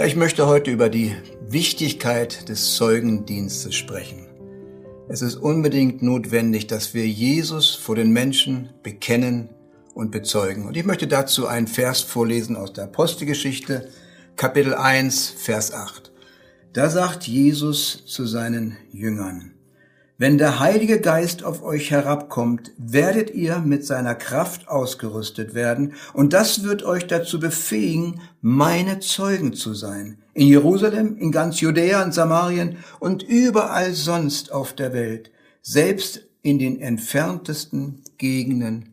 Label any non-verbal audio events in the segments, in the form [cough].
Ja, ich möchte heute über die Wichtigkeit des Zeugendienstes sprechen. Es ist unbedingt notwendig, dass wir Jesus vor den Menschen bekennen und bezeugen. Und ich möchte dazu einen Vers vorlesen aus der Apostelgeschichte, Kapitel 1, Vers 8. Da sagt Jesus zu seinen Jüngern, wenn der Heilige Geist auf euch herabkommt, werdet ihr mit seiner Kraft ausgerüstet werden, und das wird euch dazu befähigen, meine Zeugen zu sein. In Jerusalem, in ganz Judäa und Samarien und überall sonst auf der Welt, selbst in den entferntesten Gegenden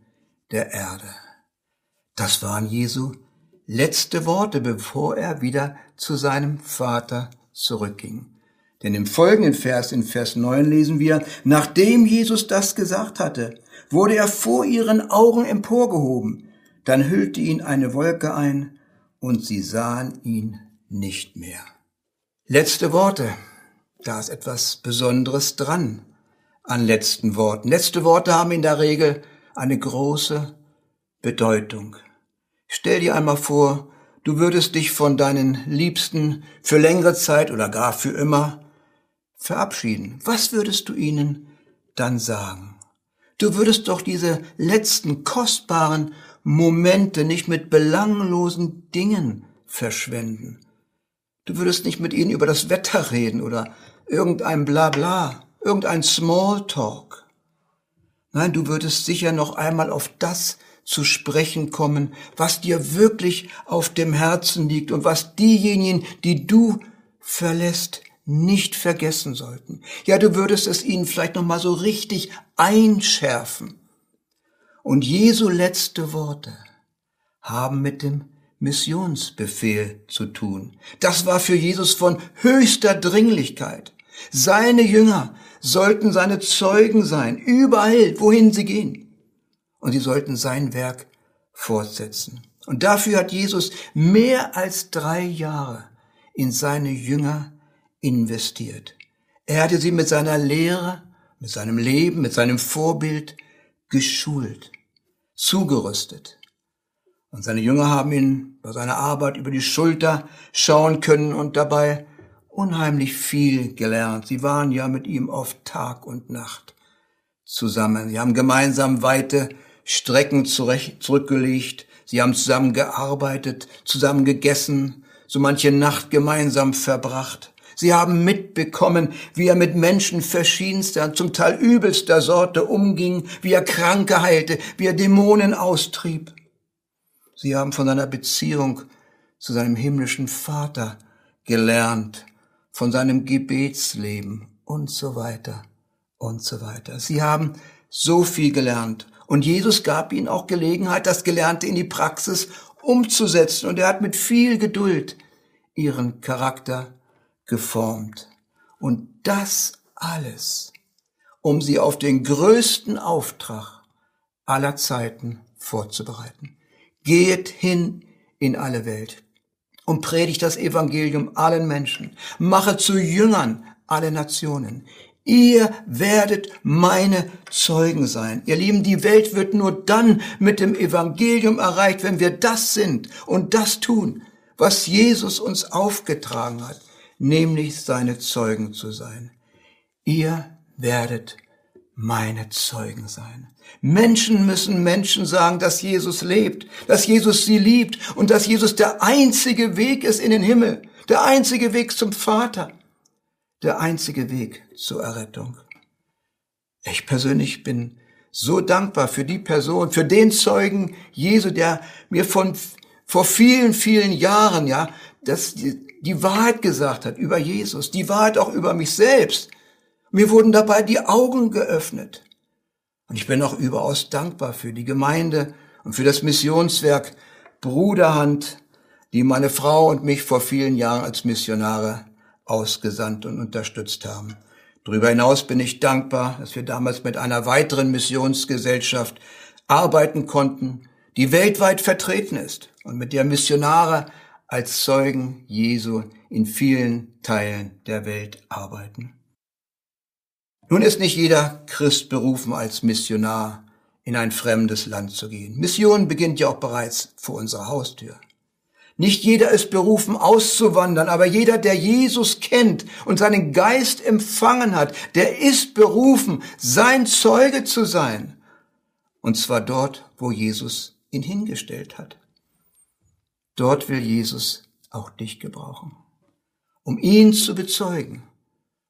der Erde. Das waren Jesu letzte Worte, bevor er wieder zu seinem Vater zurückging. Denn im folgenden Vers, in Vers 9 lesen wir, nachdem Jesus das gesagt hatte, wurde er vor ihren Augen emporgehoben. Dann hüllte ihn eine Wolke ein und sie sahen ihn nicht mehr. Letzte Worte. Da ist etwas Besonderes dran an letzten Worten. Letzte Worte haben in der Regel eine große Bedeutung. Stell dir einmal vor, du würdest dich von deinen Liebsten für längere Zeit oder gar für immer verabschieden, was würdest du ihnen dann sagen? Du würdest doch diese letzten kostbaren Momente nicht mit belanglosen Dingen verschwenden. Du würdest nicht mit ihnen über das Wetter reden oder irgendein Blabla, irgendein Smalltalk. Nein, du würdest sicher noch einmal auf das zu sprechen kommen, was dir wirklich auf dem Herzen liegt und was diejenigen, die du verlässt, nicht vergessen sollten. Ja, du würdest es ihnen vielleicht noch mal so richtig einschärfen. Und Jesu letzte Worte haben mit dem Missionsbefehl zu tun. Das war für Jesus von höchster Dringlichkeit. Seine Jünger sollten seine Zeugen sein, überall, wohin sie gehen. Und sie sollten sein Werk fortsetzen. Und dafür hat Jesus mehr als drei Jahre in seine Jünger investiert. Er hatte sie mit seiner Lehre, mit seinem Leben, mit seinem Vorbild geschult, zugerüstet. Und seine Jünger haben ihn bei seiner Arbeit über die Schulter schauen können und dabei unheimlich viel gelernt. Sie waren ja mit ihm oft Tag und Nacht zusammen. Sie haben gemeinsam weite Strecken zurückgelegt. Sie haben zusammen gearbeitet, zusammen gegessen, so manche Nacht gemeinsam verbracht. Sie haben mitbekommen, wie er mit Menschen verschiedenster, zum Teil übelster Sorte umging, wie er Kranke heilte, wie er Dämonen austrieb. Sie haben von seiner Beziehung zu seinem himmlischen Vater gelernt, von seinem Gebetsleben und so weiter und so weiter. Sie haben so viel gelernt und Jesus gab ihnen auch Gelegenheit, das Gelernte in die Praxis umzusetzen und er hat mit viel Geduld ihren Charakter geformt. Und das alles, um sie auf den größten Auftrag aller Zeiten vorzubereiten. Geht hin in alle Welt und predigt das Evangelium allen Menschen. Mache zu Jüngern alle Nationen. Ihr werdet meine Zeugen sein. Ihr Lieben, die Welt wird nur dann mit dem Evangelium erreicht, wenn wir das sind und das tun, was Jesus uns aufgetragen hat nämlich seine Zeugen zu sein. Ihr werdet meine Zeugen sein. Menschen müssen Menschen sagen, dass Jesus lebt, dass Jesus sie liebt und dass Jesus der einzige Weg ist in den Himmel, der einzige Weg zum Vater, der einzige Weg zur Errettung. Ich persönlich bin so dankbar für die Person, für den Zeugen Jesu, der mir von vor vielen, vielen Jahren, ja, das, die Wahrheit gesagt hat über Jesus, die Wahrheit auch über mich selbst. Mir wurden dabei die Augen geöffnet. Und ich bin auch überaus dankbar für die Gemeinde und für das Missionswerk Bruderhand, die meine Frau und mich vor vielen Jahren als Missionare ausgesandt und unterstützt haben. Darüber hinaus bin ich dankbar, dass wir damals mit einer weiteren Missionsgesellschaft arbeiten konnten, die weltweit vertreten ist und mit der Missionare als Zeugen Jesu in vielen Teilen der Welt arbeiten. Nun ist nicht jeder Christ berufen, als Missionar in ein fremdes Land zu gehen. Mission beginnt ja auch bereits vor unserer Haustür. Nicht jeder ist berufen auszuwandern, aber jeder, der Jesus kennt und seinen Geist empfangen hat, der ist berufen, sein Zeuge zu sein. Und zwar dort, wo Jesus ihn hingestellt hat. Dort will Jesus auch dich gebrauchen, um ihn zu bezeugen.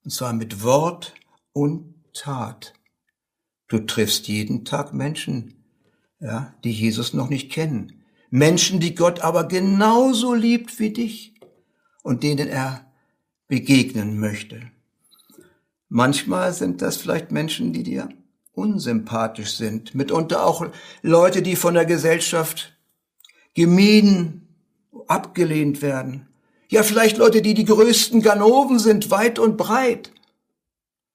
Und zwar mit Wort und Tat. Du triffst jeden Tag Menschen, ja, die Jesus noch nicht kennen. Menschen, die Gott aber genauso liebt wie dich und denen er begegnen möchte. Manchmal sind das vielleicht Menschen, die dir unsympathisch sind, mitunter auch Leute, die von der Gesellschaft gemieden, abgelehnt werden. Ja, vielleicht Leute, die die größten Ganoven sind, weit und breit.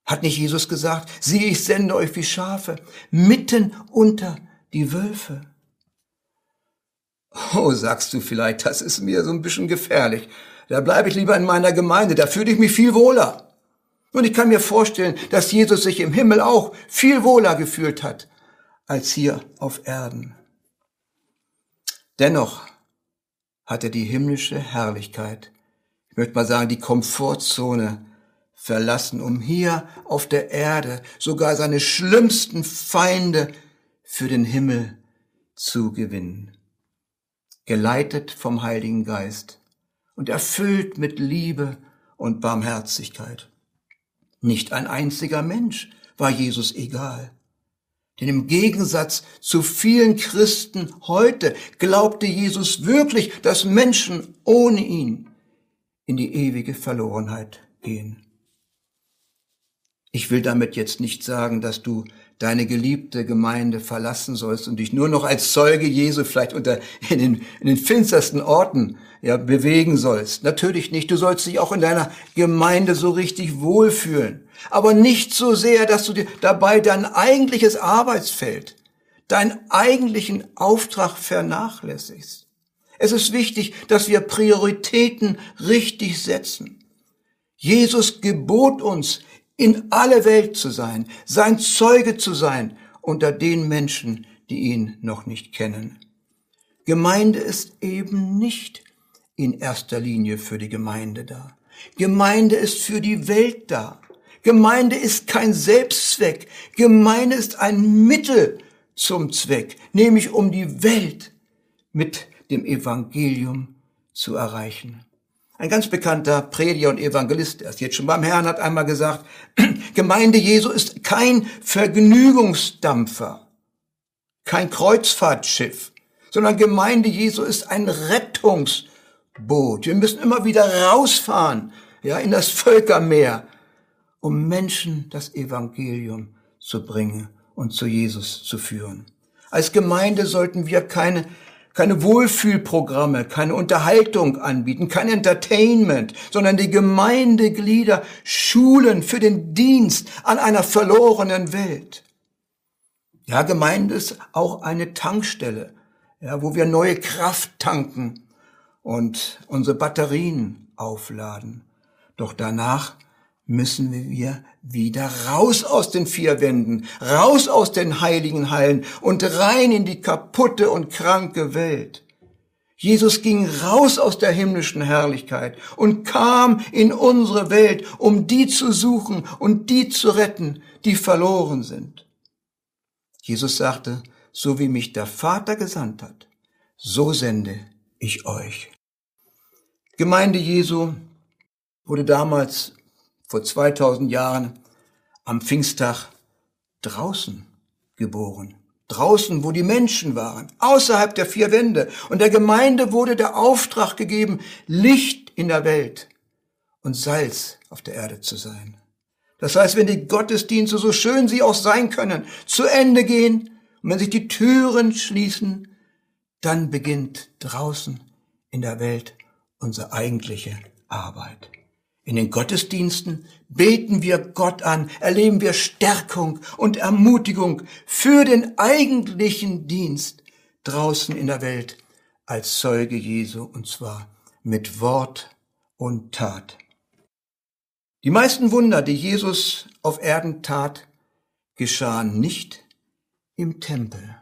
Hat nicht Jesus gesagt, siehe, ich sende euch wie Schafe mitten unter die Wölfe? Oh, sagst du vielleicht, das ist mir so ein bisschen gefährlich. Da bleibe ich lieber in meiner Gemeinde, da fühle ich mich viel wohler. Und ich kann mir vorstellen, dass Jesus sich im Himmel auch viel wohler gefühlt hat als hier auf Erden. Dennoch hat er die himmlische Herrlichkeit, ich möchte mal sagen, die Komfortzone verlassen, um hier auf der Erde sogar seine schlimmsten Feinde für den Himmel zu gewinnen geleitet vom Heiligen Geist und erfüllt mit Liebe und Barmherzigkeit. Nicht ein einziger Mensch war Jesus egal. Denn im Gegensatz zu vielen Christen heute glaubte Jesus wirklich, dass Menschen ohne ihn in die ewige Verlorenheit gehen. Ich will damit jetzt nicht sagen, dass du deine geliebte Gemeinde verlassen sollst und dich nur noch als Zeuge Jesu vielleicht unter, in den, in den finstersten Orten ja, bewegen sollst. Natürlich nicht. Du sollst dich auch in deiner Gemeinde so richtig wohlfühlen. Aber nicht so sehr, dass du dir dabei dein eigentliches Arbeitsfeld, deinen eigentlichen Auftrag vernachlässigst. Es ist wichtig, dass wir Prioritäten richtig setzen. Jesus gebot uns, in alle Welt zu sein, sein Zeuge zu sein unter den Menschen, die ihn noch nicht kennen. Gemeinde ist eben nicht in erster Linie für die Gemeinde da. Gemeinde ist für die Welt da. Gemeinde ist kein Selbstzweck. Gemeinde ist ein Mittel zum Zweck, nämlich um die Welt mit dem Evangelium zu erreichen. Ein ganz bekannter Prediger und Evangelist, er ist jetzt schon beim Herrn, hat einmal gesagt, [clears throat] Gemeinde Jesu ist kein Vergnügungsdampfer, kein Kreuzfahrtschiff, sondern Gemeinde Jesu ist ein Rettungsboot. Wir müssen immer wieder rausfahren, ja, in das Völkermeer, um Menschen das Evangelium zu bringen und zu Jesus zu führen. Als Gemeinde sollten wir keine keine Wohlfühlprogramme, keine Unterhaltung anbieten, kein Entertainment, sondern die Gemeindeglieder schulen für den Dienst an einer verlorenen Welt. Ja, Gemeinde ist auch eine Tankstelle, ja, wo wir neue Kraft tanken und unsere Batterien aufladen. Doch danach müssen wir wieder raus aus den vier Wänden, raus aus den heiligen Hallen und rein in die kaputte und kranke Welt. Jesus ging raus aus der himmlischen Herrlichkeit und kam in unsere Welt, um die zu suchen und die zu retten, die verloren sind. Jesus sagte, so wie mich der Vater gesandt hat, so sende ich euch. Gemeinde Jesu wurde damals vor 2000 Jahren am Pfingsttag draußen geboren. Draußen, wo die Menschen waren, außerhalb der vier Wände. Und der Gemeinde wurde der Auftrag gegeben, Licht in der Welt und Salz auf der Erde zu sein. Das heißt, wenn die Gottesdienste, so schön sie auch sein können, zu Ende gehen und wenn sich die Türen schließen, dann beginnt draußen in der Welt unsere eigentliche Arbeit. In den Gottesdiensten beten wir Gott an, erleben wir Stärkung und Ermutigung für den eigentlichen Dienst draußen in der Welt als Zeuge Jesu und zwar mit Wort und Tat. Die meisten Wunder, die Jesus auf Erden tat, geschahen nicht im Tempel,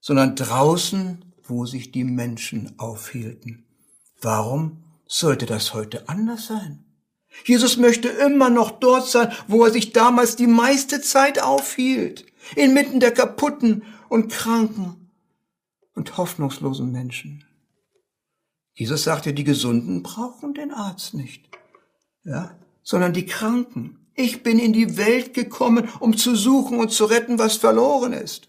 sondern draußen, wo sich die Menschen aufhielten. Warum sollte das heute anders sein? Jesus möchte immer noch dort sein, wo er sich damals die meiste Zeit aufhielt, inmitten der kaputten und kranken und hoffnungslosen Menschen. Jesus sagte, die Gesunden brauchen den Arzt nicht, ja, sondern die Kranken. Ich bin in die Welt gekommen, um zu suchen und zu retten, was verloren ist.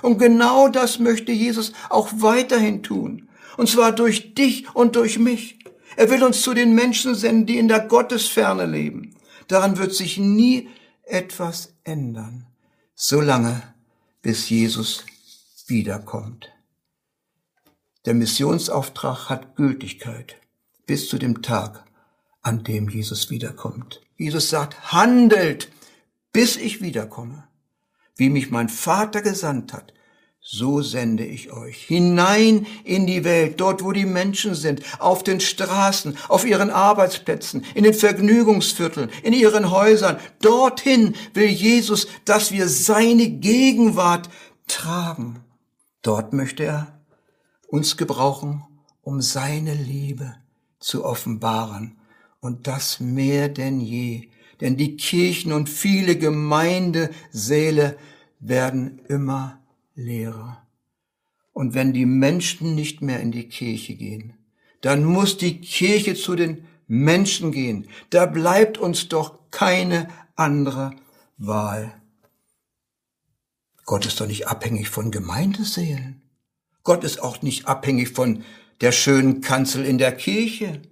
Und genau das möchte Jesus auch weiterhin tun. Und zwar durch dich und durch mich. Er will uns zu den Menschen senden, die in der Gottesferne leben. Daran wird sich nie etwas ändern, solange bis Jesus wiederkommt. Der Missionsauftrag hat Gültigkeit bis zu dem Tag, an dem Jesus wiederkommt. Jesus sagt, handelt, bis ich wiederkomme. Wie mich mein Vater gesandt hat, so sende ich euch hinein in die Welt, dort wo die Menschen sind, auf den Straßen, auf ihren Arbeitsplätzen, in den Vergnügungsvierteln, in ihren Häusern. Dorthin will Jesus, dass wir seine Gegenwart tragen. Dort möchte er uns gebrauchen, um seine Liebe zu offenbaren. Und das mehr denn je. Denn die Kirchen und viele Gemeindesäle werden immer leerer. Und wenn die Menschen nicht mehr in die Kirche gehen, dann muss die Kirche zu den Menschen gehen. Da bleibt uns doch keine andere Wahl. Gott ist doch nicht abhängig von Gemeindeseelen. Gott ist auch nicht abhängig von der schönen Kanzel in der Kirche.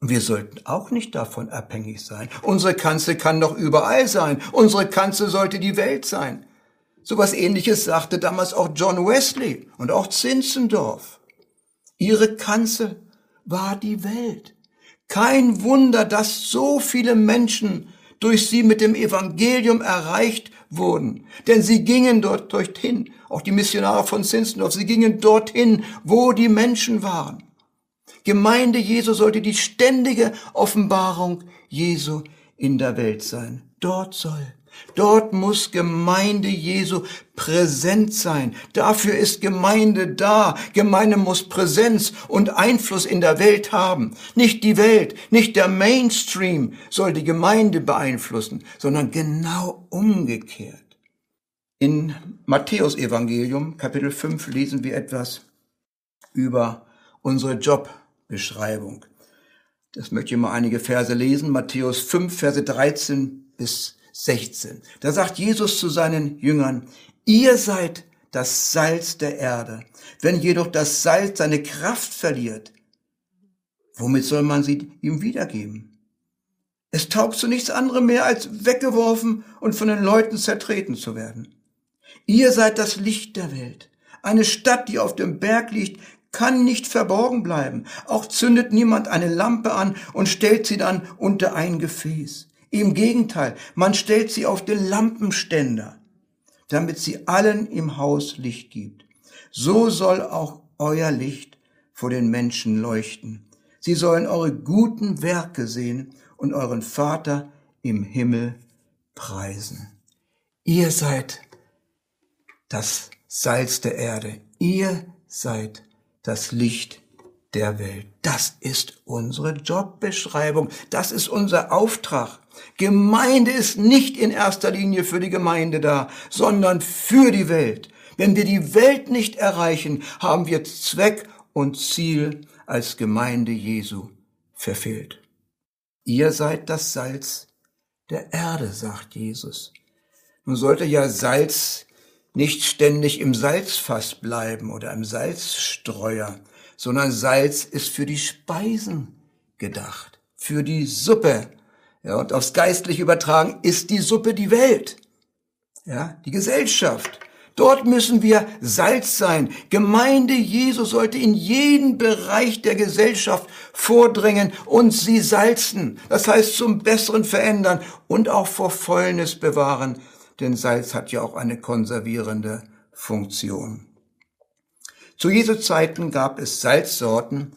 Wir sollten auch nicht davon abhängig sein. Unsere Kanzel kann doch überall sein. Unsere Kanzel sollte die Welt sein. So was ähnliches sagte damals auch John Wesley und auch Zinzendorf. Ihre Kanzel war die Welt. Kein Wunder, dass so viele Menschen durch sie mit dem Evangelium erreicht wurden. Denn sie gingen dort dorthin, auch die Missionare von Zinzendorf, sie gingen dorthin, wo die Menschen waren. Gemeinde Jesu sollte die ständige Offenbarung Jesu in der Welt sein. Dort soll Dort muss Gemeinde Jesu präsent sein. Dafür ist Gemeinde da. Gemeinde muss Präsenz und Einfluss in der Welt haben. Nicht die Welt, nicht der Mainstream soll die Gemeinde beeinflussen, sondern genau umgekehrt. In Matthäus Evangelium Kapitel 5 lesen wir etwas über unsere Jobbeschreibung. Das möchte ich mal einige Verse lesen. Matthäus 5, Verse 13 bis 16. Da sagt Jesus zu seinen Jüngern, ihr seid das Salz der Erde. Wenn jedoch das Salz seine Kraft verliert, womit soll man sie ihm wiedergeben? Es taugt zu nichts anderem mehr, als weggeworfen und von den Leuten zertreten zu werden. Ihr seid das Licht der Welt. Eine Stadt, die auf dem Berg liegt, kann nicht verborgen bleiben. Auch zündet niemand eine Lampe an und stellt sie dann unter ein Gefäß. Im Gegenteil, man stellt sie auf den Lampenständer, damit sie allen im Haus Licht gibt. So soll auch euer Licht vor den Menschen leuchten. Sie sollen eure guten Werke sehen und euren Vater im Himmel preisen. Ihr seid das Salz der Erde. Ihr seid das Licht der Welt. Das ist unsere Jobbeschreibung. Das ist unser Auftrag. Gemeinde ist nicht in erster Linie für die Gemeinde da, sondern für die Welt. Wenn wir die Welt nicht erreichen, haben wir Zweck und Ziel als Gemeinde Jesu verfehlt. Ihr seid das Salz der Erde, sagt Jesus. Nun sollte ja Salz nicht ständig im Salzfass bleiben oder im Salzstreuer, sondern Salz ist für die Speisen gedacht, für die Suppe, ja, und aufs Geistliche übertragen ist die Suppe die Welt. Ja, die Gesellschaft. Dort müssen wir Salz sein. Gemeinde Jesu sollte in jeden Bereich der Gesellschaft vordringen und sie salzen. Das heißt zum Besseren verändern und auch vor Fäulnis bewahren. Denn Salz hat ja auch eine konservierende Funktion. Zu Jesu Zeiten gab es Salzsorten,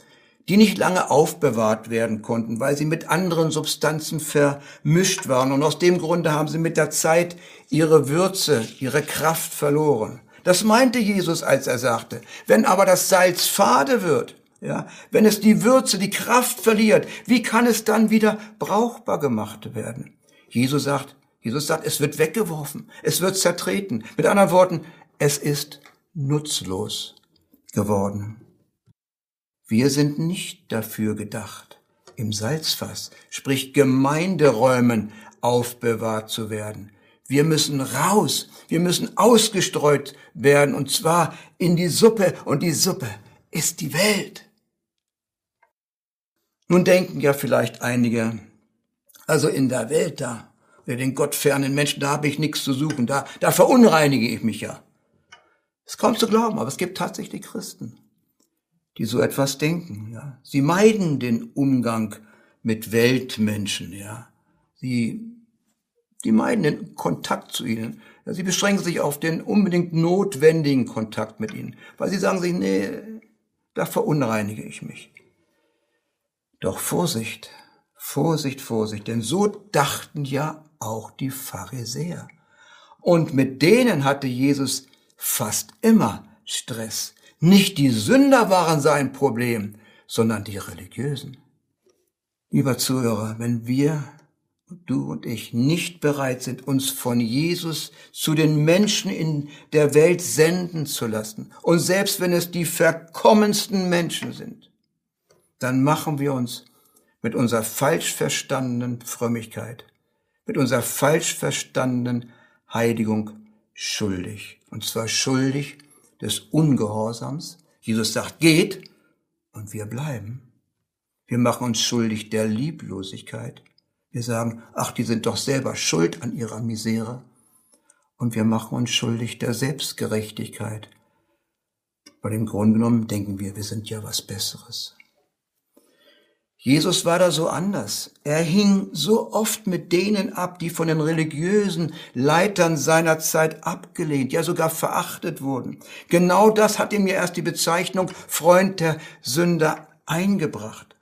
die nicht lange aufbewahrt werden konnten, weil sie mit anderen Substanzen vermischt waren. Und aus dem Grunde haben sie mit der Zeit ihre Würze, ihre Kraft verloren. Das meinte Jesus, als er sagte, wenn aber das Salz fade wird, ja, wenn es die Würze, die Kraft verliert, wie kann es dann wieder brauchbar gemacht werden? Jesus sagt, Jesus sagt, es wird weggeworfen, es wird zertreten. Mit anderen Worten, es ist nutzlos geworden. Wir sind nicht dafür gedacht, im Salzfass, sprich Gemeinderäumen, aufbewahrt zu werden. Wir müssen raus, wir müssen ausgestreut werden, und zwar in die Suppe, und die Suppe ist die Welt. Nun denken ja vielleicht einige, also in der Welt da, der den gottfernen Menschen, da habe ich nichts zu suchen, da, da verunreinige ich mich ja. Es kommt zu glauben, aber es gibt tatsächlich Christen, die so etwas denken, ja. Sie meiden den Umgang mit Weltmenschen, ja. Sie, die meiden den Kontakt zu ihnen. Ja, sie beschränken sich auf den unbedingt notwendigen Kontakt mit ihnen, weil sie sagen sich, nee, da verunreinige ich mich. Doch Vorsicht, Vorsicht, Vorsicht, denn so dachten ja auch die Pharisäer. Und mit denen hatte Jesus fast immer Stress. Nicht die Sünder waren sein Problem, sondern die Religiösen. Lieber Zuhörer, wenn wir, du und ich, nicht bereit sind, uns von Jesus zu den Menschen in der Welt senden zu lassen, und selbst wenn es die verkommensten Menschen sind, dann machen wir uns mit unserer falsch verstandenen Frömmigkeit mit unserer falsch verstandenen Heiligung schuldig. Und zwar schuldig des Ungehorsams. Jesus sagt, geht und wir bleiben. Wir machen uns schuldig der Lieblosigkeit. Wir sagen, ach, die sind doch selber schuld an ihrer Misere. Und wir machen uns schuldig der Selbstgerechtigkeit. Weil im Grunde genommen denken wir, wir sind ja was Besseres. Jesus war da so anders. Er hing so oft mit denen ab, die von den religiösen Leitern seiner Zeit abgelehnt, ja sogar verachtet wurden. Genau das hat ihm ja erst die Bezeichnung Freund der Sünder eingebracht.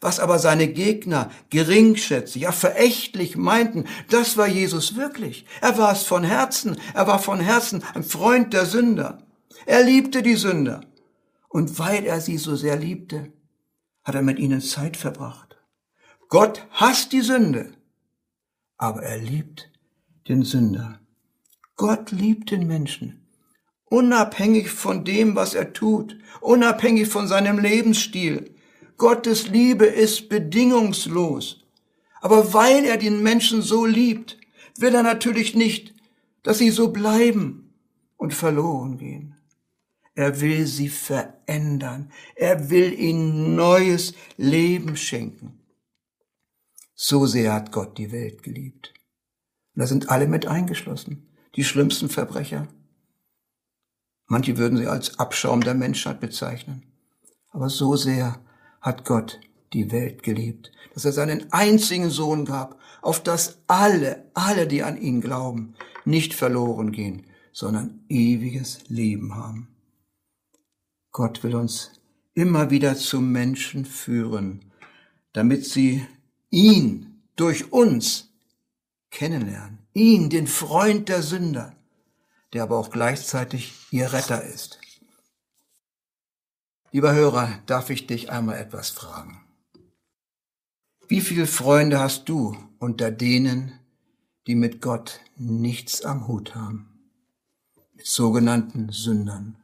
Was aber seine Gegner geringschätzig, ja verächtlich meinten, das war Jesus wirklich. Er war es von Herzen, er war von Herzen ein Freund der Sünder. Er liebte die Sünder. Und weil er sie so sehr liebte, hat er mit ihnen Zeit verbracht. Gott hasst die Sünde, aber er liebt den Sünder. Gott liebt den Menschen, unabhängig von dem, was er tut, unabhängig von seinem Lebensstil. Gottes Liebe ist bedingungslos. Aber weil er den Menschen so liebt, will er natürlich nicht, dass sie so bleiben und verloren gehen. Er will sie verändern. Er will ihnen neues Leben schenken. So sehr hat Gott die Welt geliebt. Und da sind alle mit eingeschlossen. Die schlimmsten Verbrecher. Manche würden sie als Abschaum der Menschheit bezeichnen. Aber so sehr hat Gott die Welt geliebt, dass er seinen einzigen Sohn gab, auf dass alle, alle, die an ihn glauben, nicht verloren gehen, sondern ewiges Leben haben. Gott will uns immer wieder zum Menschen führen, damit sie ihn durch uns kennenlernen. Ihn, den Freund der Sünder, der aber auch gleichzeitig ihr Retter ist. Lieber Hörer, darf ich dich einmal etwas fragen. Wie viele Freunde hast du unter denen, die mit Gott nichts am Hut haben? Mit sogenannten Sündern.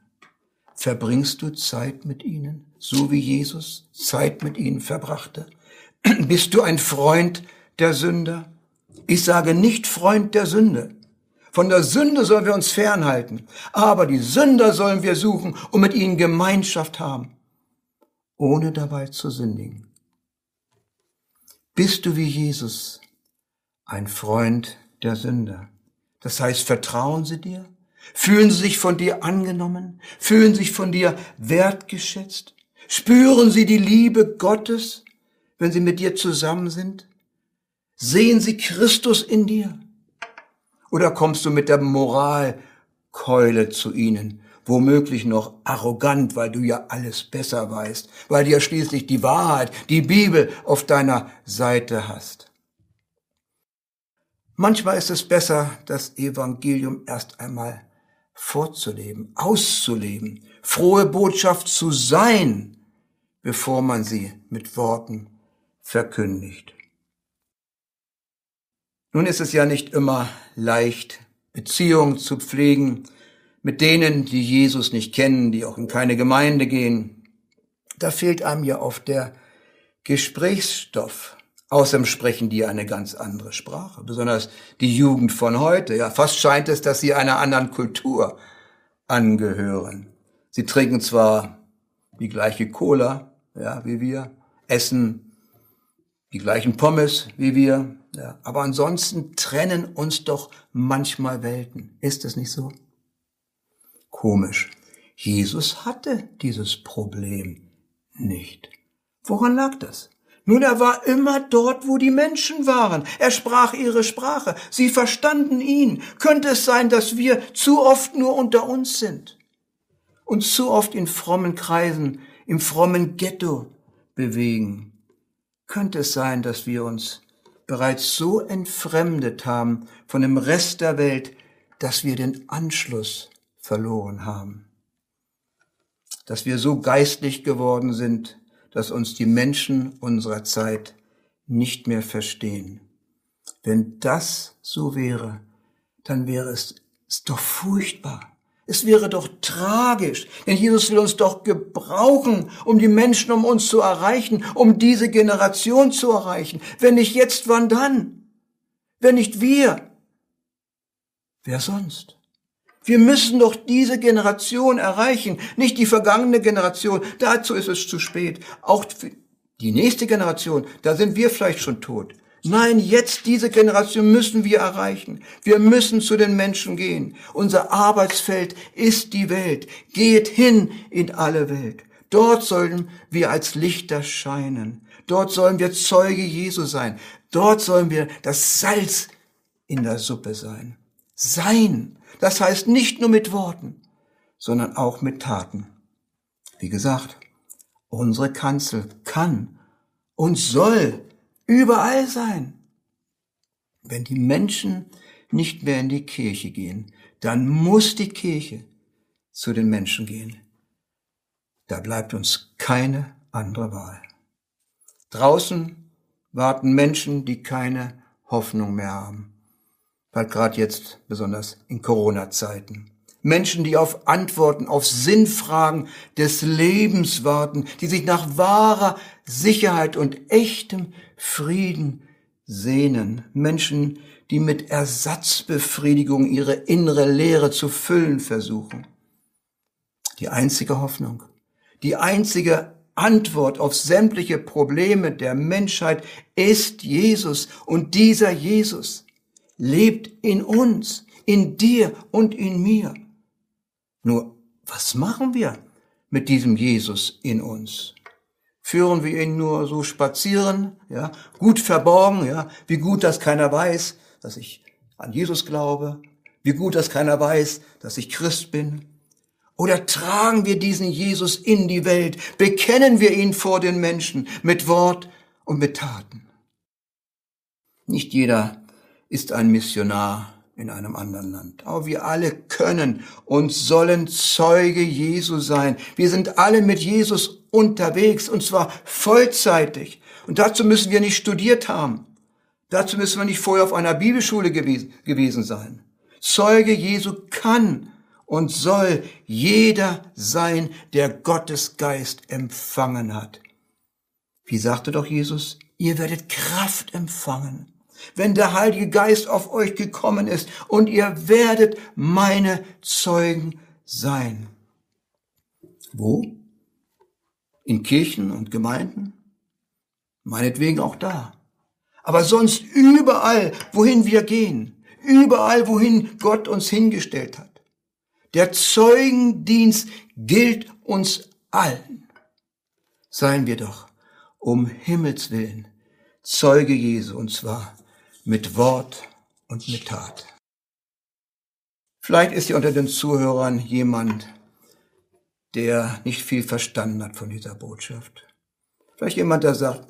Verbringst du Zeit mit ihnen, so wie Jesus Zeit mit ihnen verbrachte? [clears throat] Bist du ein Freund der Sünder? Ich sage nicht Freund der Sünde. Von der Sünde sollen wir uns fernhalten, aber die Sünder sollen wir suchen und mit ihnen Gemeinschaft haben, ohne dabei zu sündigen. Bist du wie Jesus ein Freund der Sünder? Das heißt, vertrauen sie dir? Fühlen sie sich von dir angenommen? Fühlen sich von dir wertgeschätzt? Spüren sie die Liebe Gottes, wenn sie mit dir zusammen sind? Sehen sie Christus in dir? Oder kommst du mit der Moralkeule zu ihnen, womöglich noch arrogant, weil du ja alles besser weißt, weil du ja schließlich die Wahrheit, die Bibel auf deiner Seite hast? Manchmal ist es besser, das Evangelium erst einmal vorzuleben, auszuleben, frohe Botschaft zu sein, bevor man sie mit Worten verkündigt. Nun ist es ja nicht immer leicht, Beziehungen zu pflegen mit denen, die Jesus nicht kennen, die auch in keine Gemeinde gehen. Da fehlt einem ja oft der Gesprächsstoff. Außerdem sprechen die eine ganz andere Sprache, besonders die Jugend von heute. Ja, fast scheint es, dass sie einer anderen Kultur angehören. Sie trinken zwar die gleiche Cola, ja, wie wir, essen die gleichen Pommes wie wir, ja, aber ansonsten trennen uns doch manchmal Welten. Ist es nicht so? Komisch. Jesus hatte dieses Problem nicht. Woran lag das? Nun, er war immer dort, wo die Menschen waren. Er sprach ihre Sprache. Sie verstanden ihn. Könnte es sein, dass wir zu oft nur unter uns sind? Und zu oft in frommen Kreisen, im frommen Ghetto bewegen? Könnte es sein, dass wir uns bereits so entfremdet haben von dem Rest der Welt, dass wir den Anschluss verloren haben? Dass wir so geistlich geworden sind, dass uns die Menschen unserer Zeit nicht mehr verstehen. Wenn das so wäre, dann wäre es, es doch furchtbar. Es wäre doch tragisch, denn Jesus will uns doch gebrauchen, um die Menschen um uns zu erreichen, um diese Generation zu erreichen. Wenn nicht jetzt, wann dann? Wenn nicht wir? Wer sonst? Wir müssen doch diese Generation erreichen, nicht die vergangene Generation. Dazu ist es zu spät. Auch die nächste Generation, da sind wir vielleicht schon tot. Nein, jetzt diese Generation müssen wir erreichen. Wir müssen zu den Menschen gehen. Unser Arbeitsfeld ist die Welt. Geht hin in alle Welt. Dort sollen wir als Lichter scheinen. Dort sollen wir Zeuge Jesu sein. Dort sollen wir das Salz in der Suppe sein. Sein. Das heißt nicht nur mit Worten, sondern auch mit Taten. Wie gesagt, unsere Kanzel kann und soll überall sein. Wenn die Menschen nicht mehr in die Kirche gehen, dann muss die Kirche zu den Menschen gehen. Da bleibt uns keine andere Wahl. Draußen warten Menschen, die keine Hoffnung mehr haben weil gerade jetzt besonders in Corona-Zeiten. Menschen, die auf Antworten, auf Sinnfragen des Lebens warten, die sich nach wahrer Sicherheit und echtem Frieden sehnen. Menschen, die mit Ersatzbefriedigung ihre innere Leere zu füllen versuchen. Die einzige Hoffnung, die einzige Antwort auf sämtliche Probleme der Menschheit ist Jesus und dieser Jesus lebt in uns, in dir und in mir. Nur, was machen wir mit diesem Jesus in uns? Führen wir ihn nur so spazieren, ja, gut verborgen, ja, wie gut, dass keiner weiß, dass ich an Jesus glaube, wie gut, dass keiner weiß, dass ich Christ bin? Oder tragen wir diesen Jesus in die Welt, bekennen wir ihn vor den Menschen mit Wort und mit Taten? Nicht jeder ist ein Missionar in einem anderen Land. Aber wir alle können und sollen Zeuge Jesu sein. Wir sind alle mit Jesus unterwegs und zwar vollzeitig. Und dazu müssen wir nicht studiert haben. Dazu müssen wir nicht vorher auf einer Bibelschule gewesen, sein. Zeuge Jesu kann und soll jeder sein, der Gottes Geist empfangen hat. Wie sagte doch Jesus? Ihr werdet Kraft empfangen wenn der Heilige Geist auf euch gekommen ist und ihr werdet meine Zeugen sein. Wo? In Kirchen und Gemeinden? Meinetwegen auch da. Aber sonst überall, wohin wir gehen. Überall, wohin Gott uns hingestellt hat. Der Zeugendienst gilt uns allen. Seien wir doch um Himmels willen Zeuge Jesu, und zwar mit Wort und mit Tat. Vielleicht ist hier unter den Zuhörern jemand, der nicht viel verstanden hat von dieser Botschaft. Vielleicht jemand, der sagt,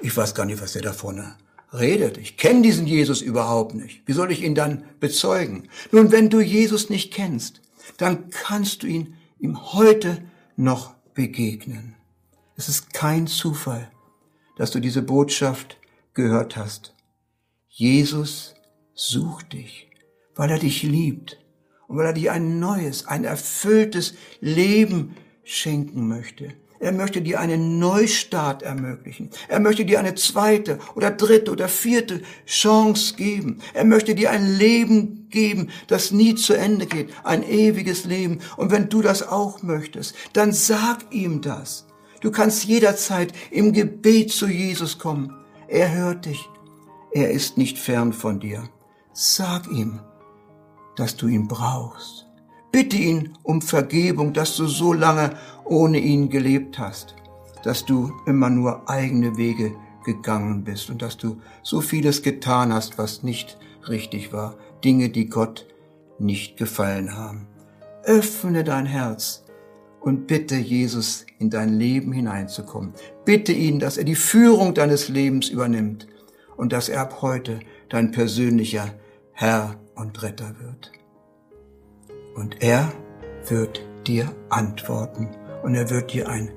ich weiß gar nicht, was der da vorne redet. Ich kenne diesen Jesus überhaupt nicht. Wie soll ich ihn dann bezeugen? Nun, wenn du Jesus nicht kennst, dann kannst du ihn ihm heute noch begegnen. Es ist kein Zufall, dass du diese Botschaft gehört hast. Jesus sucht dich, weil er dich liebt und weil er dir ein neues, ein erfülltes Leben schenken möchte. Er möchte dir einen Neustart ermöglichen. Er möchte dir eine zweite oder dritte oder vierte Chance geben. Er möchte dir ein Leben geben, das nie zu Ende geht. Ein ewiges Leben. Und wenn du das auch möchtest, dann sag ihm das. Du kannst jederzeit im Gebet zu Jesus kommen. Er hört dich. Er ist nicht fern von dir. Sag ihm, dass du ihn brauchst. Bitte ihn um Vergebung, dass du so lange ohne ihn gelebt hast, dass du immer nur eigene Wege gegangen bist und dass du so vieles getan hast, was nicht richtig war, Dinge, die Gott nicht gefallen haben. Öffne dein Herz und bitte Jesus in dein Leben hineinzukommen. Bitte ihn, dass er die Führung deines Lebens übernimmt und dass er ab heute dein persönlicher Herr und Retter wird. Und er wird dir antworten und er wird dir ein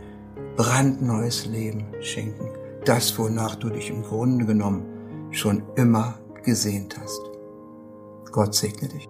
brandneues Leben schenken. Das, wonach du dich im Grunde genommen schon immer gesehnt hast. Gott segne dich.